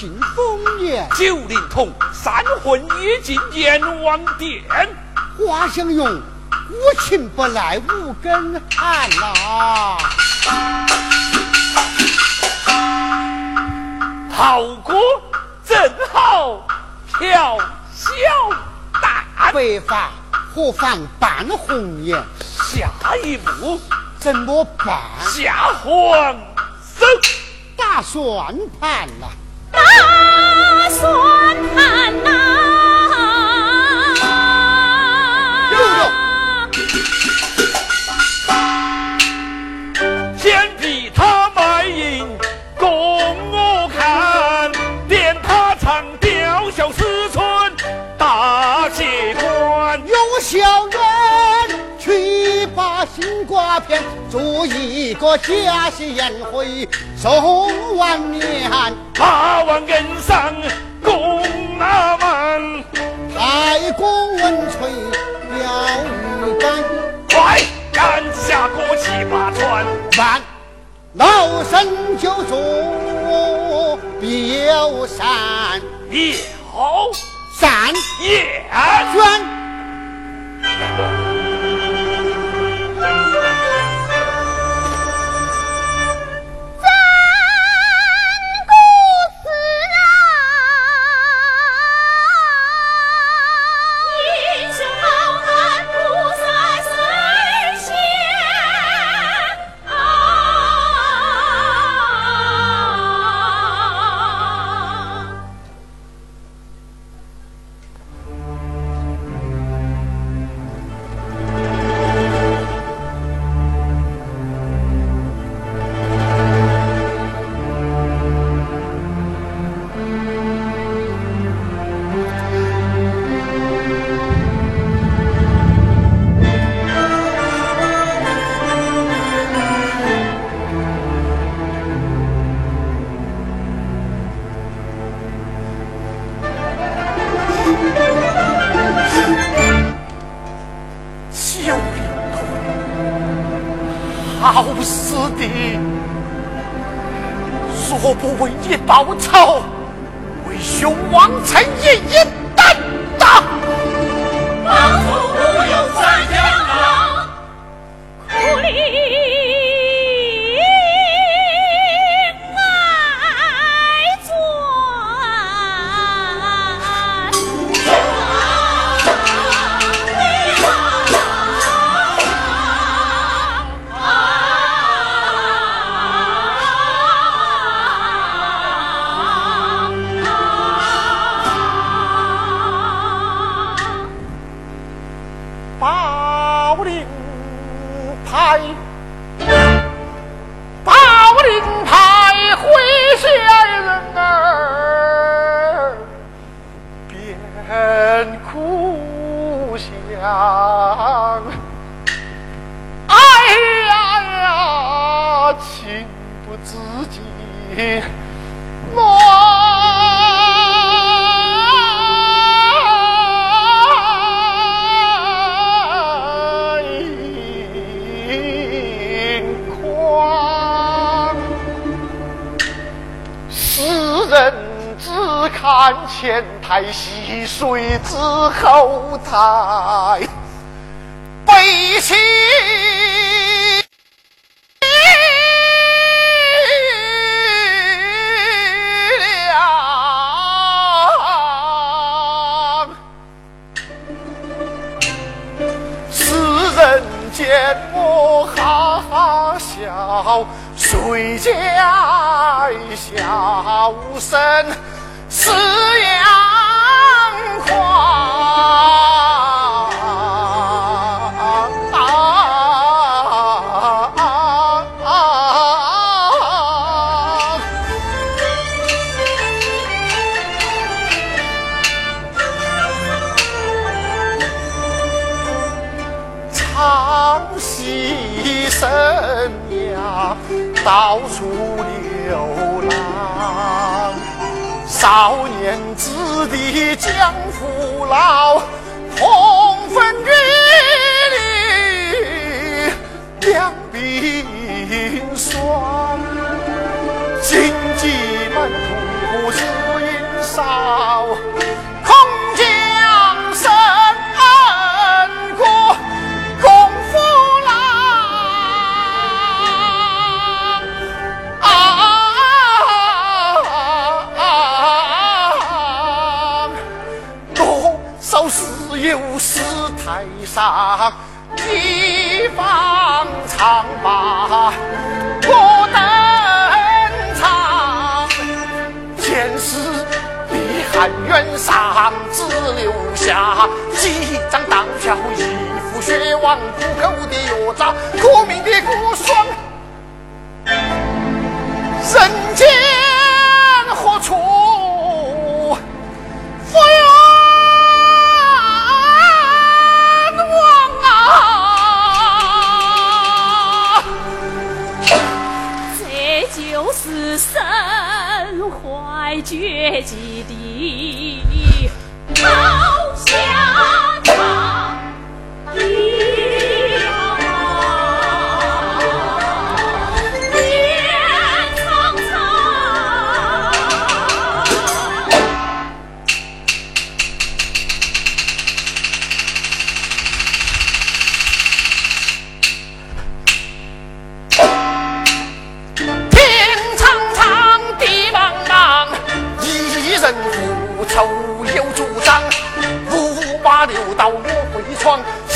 庆丰年，九龄童三魂已进阎王殿。花相拥，无情不来无根寒呐。好歌正好调小旦，白发何妨半红颜？下一步怎么办？下皇手。打算盘呐，打他算盘呐先替他卖淫供我看怜他常吊孝思春大劫官有小人去把心挂偏做一个假戏宴会。送万年，八万恩赏功那满，太公文垂了鱼竿，快赶下过七八船，万老身就坐表山，标山也卷。在溪水之后台背弃了？世人见我哈哈笑，谁家笑声？是阳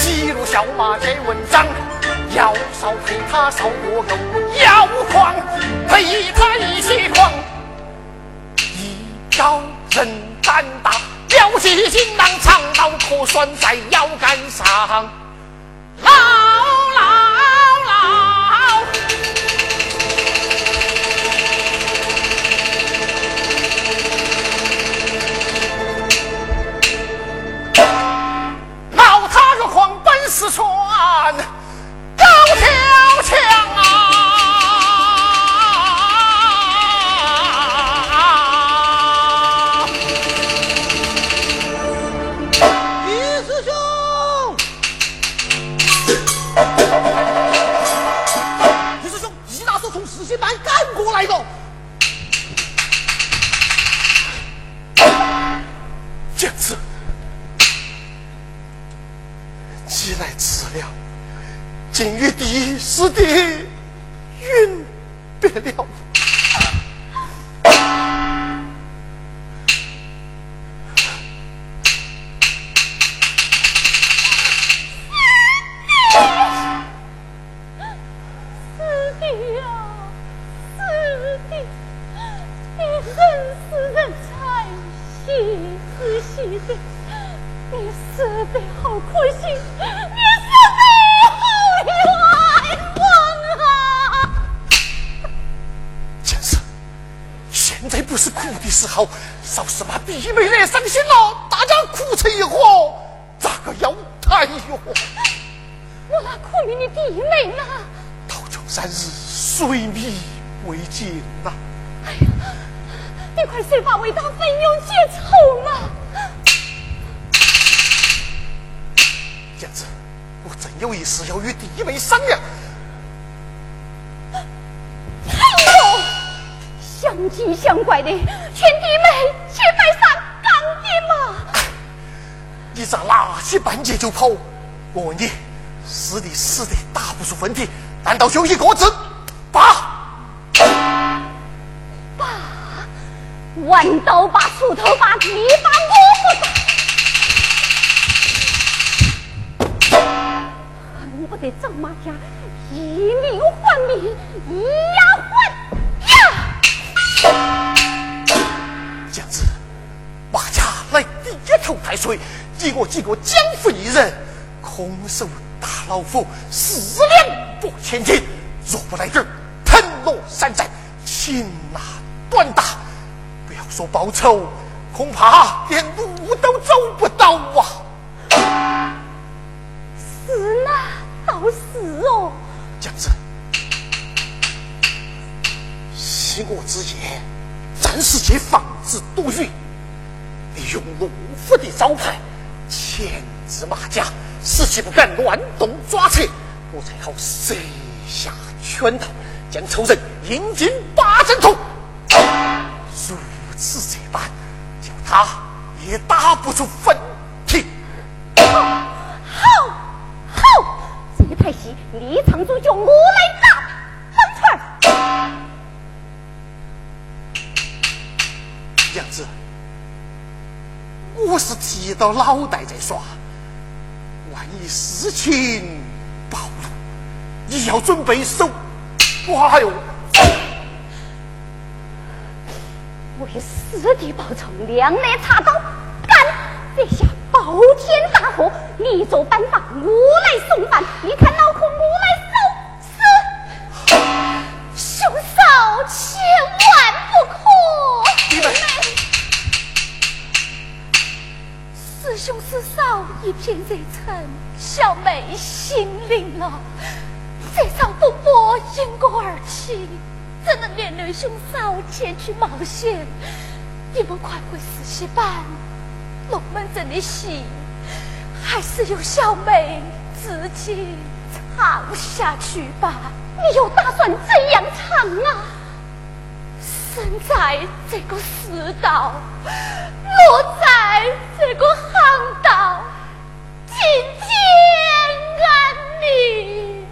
闯，西路小马见文章。要少陪他少过狗，要狂陪他一起狂。一高人胆大，撩起金囊，长刀可拴在腰杆上。牢哭的时候，稍是把弟妹来伤心了，大家哭成一伙，咋个要谈哟？我那苦命的弟妹呢？到九三日，水米未进呐、哎呀你快设法为他分忧解愁嘛！燕子，我真有一事要与弟妹商量。哎呦，相亲相怪的，劝就跑？我问你，师弟死的打不出问题，难道就一个字？爸！弯刀把锄头把地把我不打，恨不得张马家以命换命，以牙还牙。这样子，马家来第一头太岁，你我几个江湖艺人，空手打老虎，四两拨千斤。若不来人，腾挪山寨，擒拿短打，不要说报仇，恐怕连路都走不到啊！是呐，倒是哦。这样子，昔我之言，暂时借防止多余，利用陆府的招牌牵制马甲，使其不敢乱动抓扯，我才好设下圈套，将仇人引进八阵图。如此这般，就他也打不出分体。好，好，好！这台戏立场主角我来打，分寸儿。娘子，我是提到脑袋在耍，万一事情暴露，你要准备手哇哟！为师弟报仇，两肋插刀，干！这下包天大祸，你做班法，我来送饭。你看脑壳，我来收拾。兄嫂千万师兄师嫂一片热忱，小妹心领了。这场风波因我而起。怎能连累兄嫂前去冒险？你们快回实习班，龙门阵的戏还是由小妹自己唱下去吧。你又打算怎样唱啊？生在这个世道，落在这个行当，今天安宁。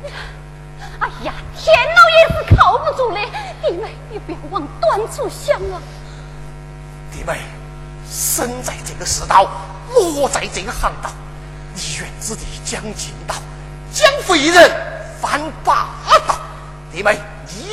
哎呀，天老爷是靠不住的，弟妹，你不要往短处想啊！弟妹，生在这个世道，落在这个行当，你愿之地将尽道，将废人犯霸道。弟妹，你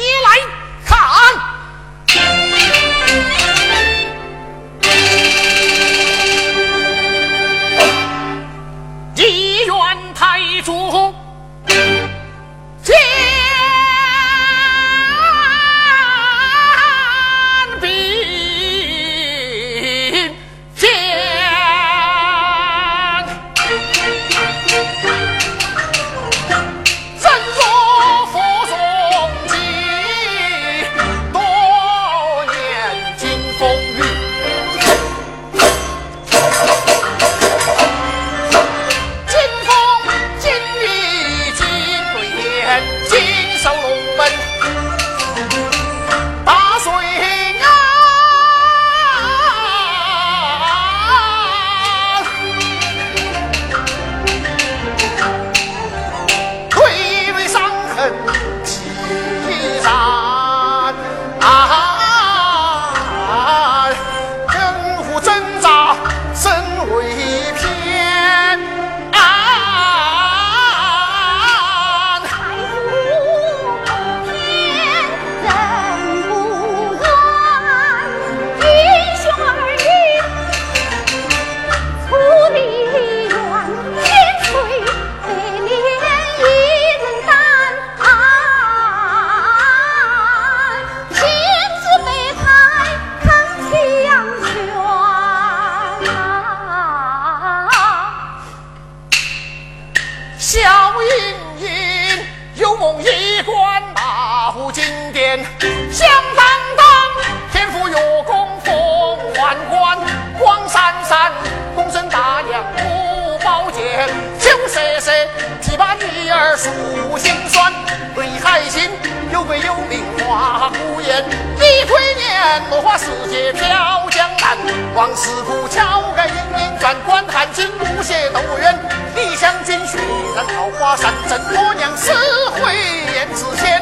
落花时节飘江南王师傅敲改英名转观汉军不懈斗元李将军血染桃花山怎哥娘死回燕子鲜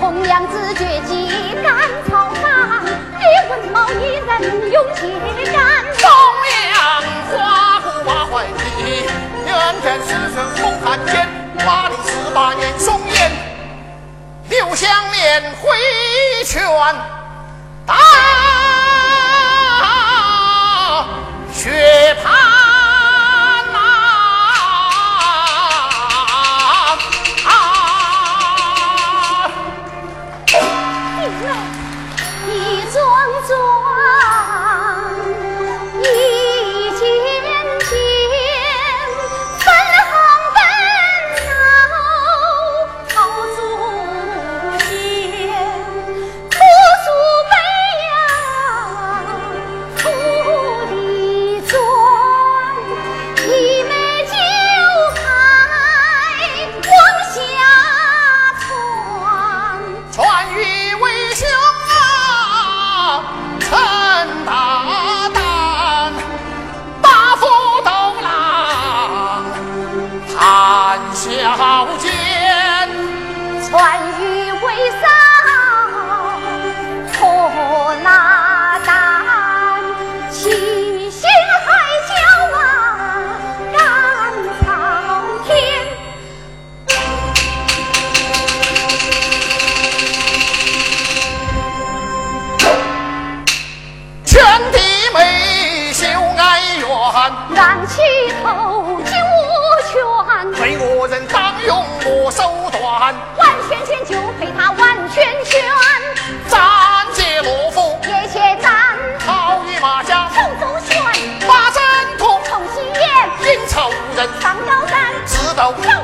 红娘子绝技赶草花你文茂一人勇气敢忠良花骨瓦怀的冤天死生共汉奸八零十八年松烟六香莲挥拳啊！完全全就陪他万圈圈，暂借罗浮，也且战，好与马家。手中旋，把阵图，同心眼，阴仇人，上高山，直斗。挑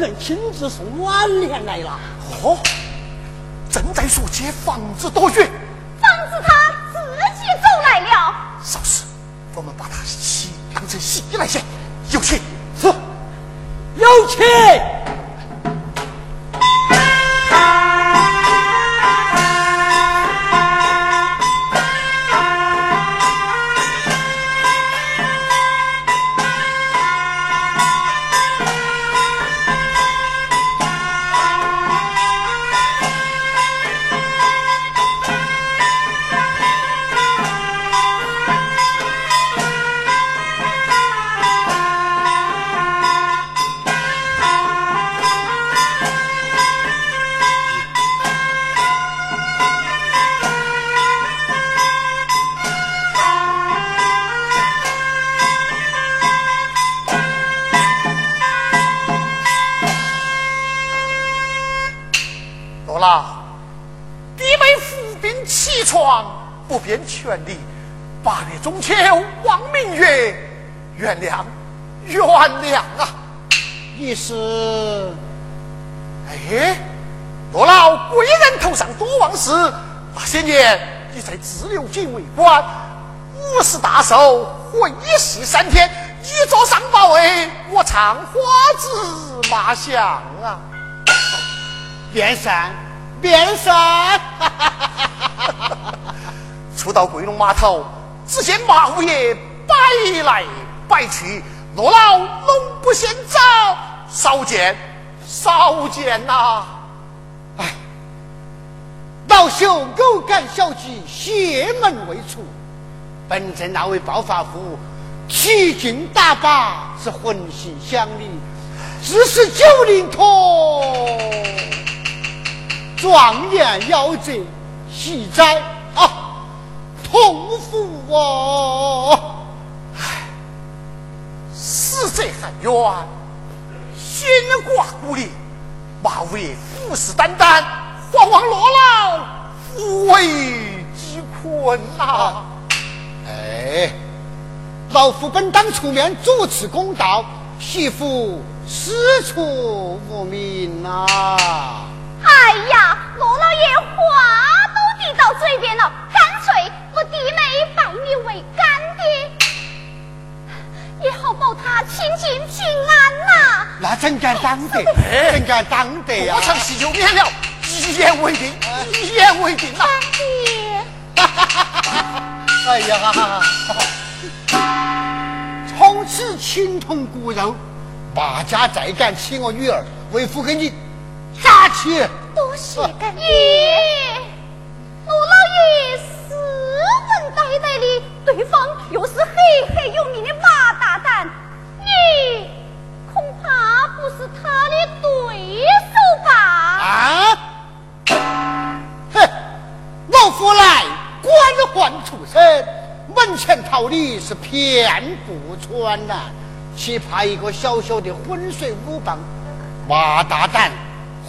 人亲自送挽联来了。哦，正在说解房子多远？房子他自己走来了。少时，我们把他洗当成戏来写，有请。是，有请。自流警卫官，五十大寿，会试三天，你坐上八位，我唱花子麻将啊！变善，变善。初到桂龙码头，只见马五爷摆来摆去，落老龙不嫌早，少见少见呐、老朽偶感小计，邪门未除。本镇那位暴发户，奇劲大把，是魂心想理，自是九灵陀，状元夭折，喜哉啊，痛苦哦！死者含冤，心挂故里，马五爷虎视眈眈，惶惶罗老，扶危之困呐、哎，老夫本当出面主持公道，媳妇师出无名呐、哎呀，罗老爷话都递到嘴边了，干脆我弟妹拜你为干爹，也好保他清净平安呐、那怎敢当得？哎怎敢当得呀、我唱戏就免了，一言为定，一言为定呐、干爹，哎呀，从此情同骨肉，马家再敢欺我女儿，为父给你扎起。多谢干爹。罗老爷斯文呆呆的，对方又是赫赫有名的马大胆，你恐怕不是他的对手吧？啊！身，门前桃李是遍布传呐，岂怕一个小小的浑水武棒马大胆，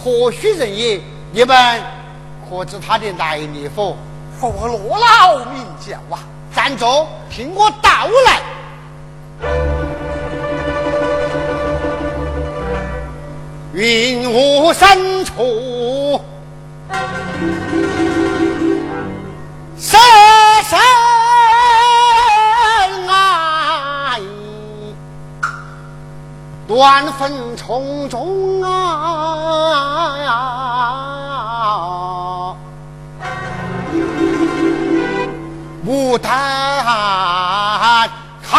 何许人也？你们可知他的来历否？佛罗老名教啊！站住，听我道来。云雾深处，乱纷丛中啊，牡丹开。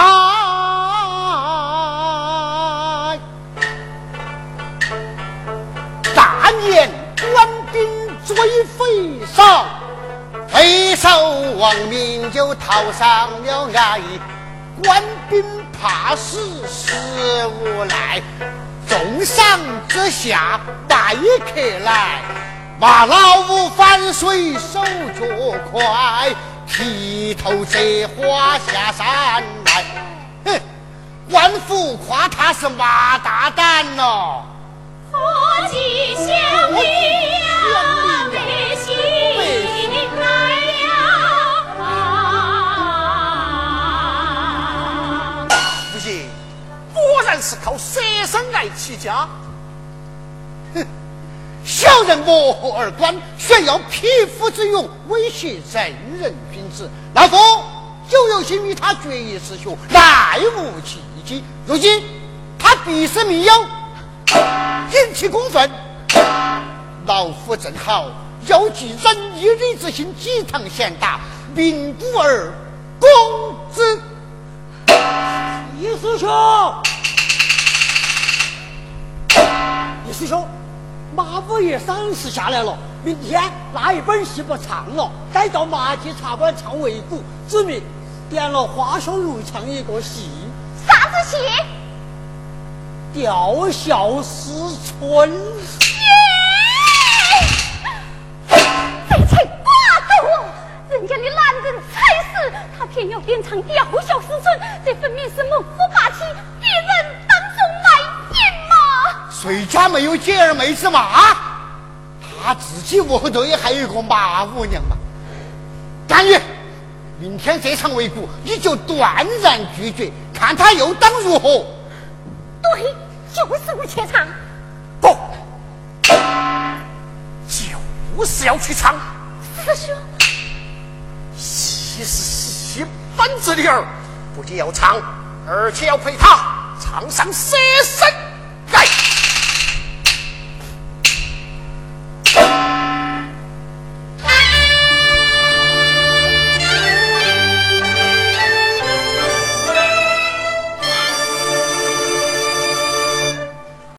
大年官兵追匪少，匪首亡命就逃上了岸。官兵怕死死无赖，重赏之下待客来。骂老五反水手脚快，剃头折花下山来。哼，官府夸他是马大胆哦。何其乡里是靠舍身来起家。哼小人漠河而观，炫耀匹夫之勇，威胁正人君子。老夫就有心与他决一死雄，奈无契机。如今他必是密友，引起公愤。老夫正好要寄仁义礼之心，几堂贤达，名古而公之。易师兄，师兄，马五爷赏识下来了，明天那一本戏不唱了，改到马季茶馆唱围鼓，指明点了花香如唱一个戏啥子戏？《吊孝思春》。这才！人家的男人才是，他偏要点唱《吊孝思春》，这分明是猛虎霸气！谁家没有姐儿妹子嘛？啊他自己屋后头也还有一个马五娘嘛。甘于明天这场围鼓，你就断然拒绝，看他又当如何？对，就是不去唱。不，就是要去唱。师兄，戏是戏本子里儿，不仅要唱，而且要陪他唱上舍身。